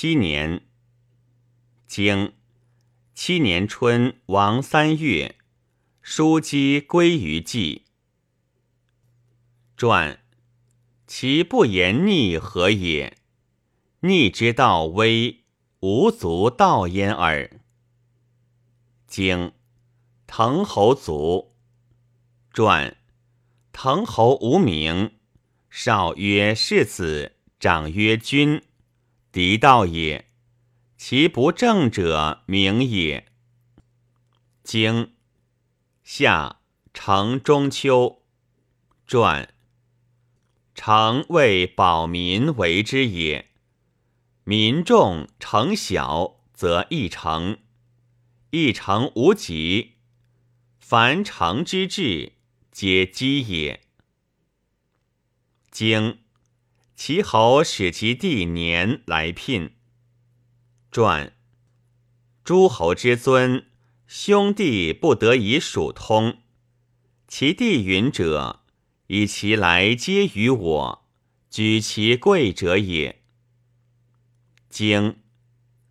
七年，经七年春王三月，叔姬归于季。传其不言逆何也？逆之道微，无足道焉耳。经滕侯卒。传滕侯无名，少曰世子，长曰君。敌道也，其不正者名也。经夏成中秋，传成为保民为之也。民众成小，则一成；一成无极，凡成之治，皆积也。经。其侯使其弟年来聘。传诸侯之尊，兄弟不得以属通。其弟允者，以其来皆于我，举其贵者也。经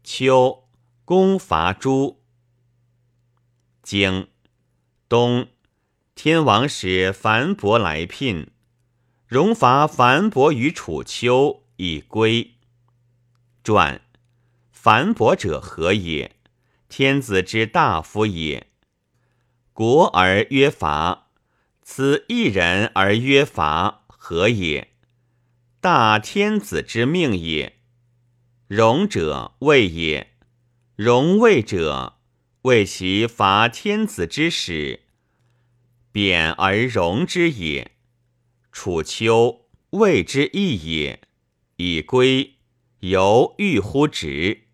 秋，公伐诸。经冬，天王使樊伯来聘。荣伐樊伯于楚丘，以归。传樊伯者何也？天子之大夫也。国而曰伐，此一人而曰伐，何也？大天子之命也。荣者位也，荣位者为其伐天子之使，贬而荣之也。楚秋谓之义也，以归犹欲乎直。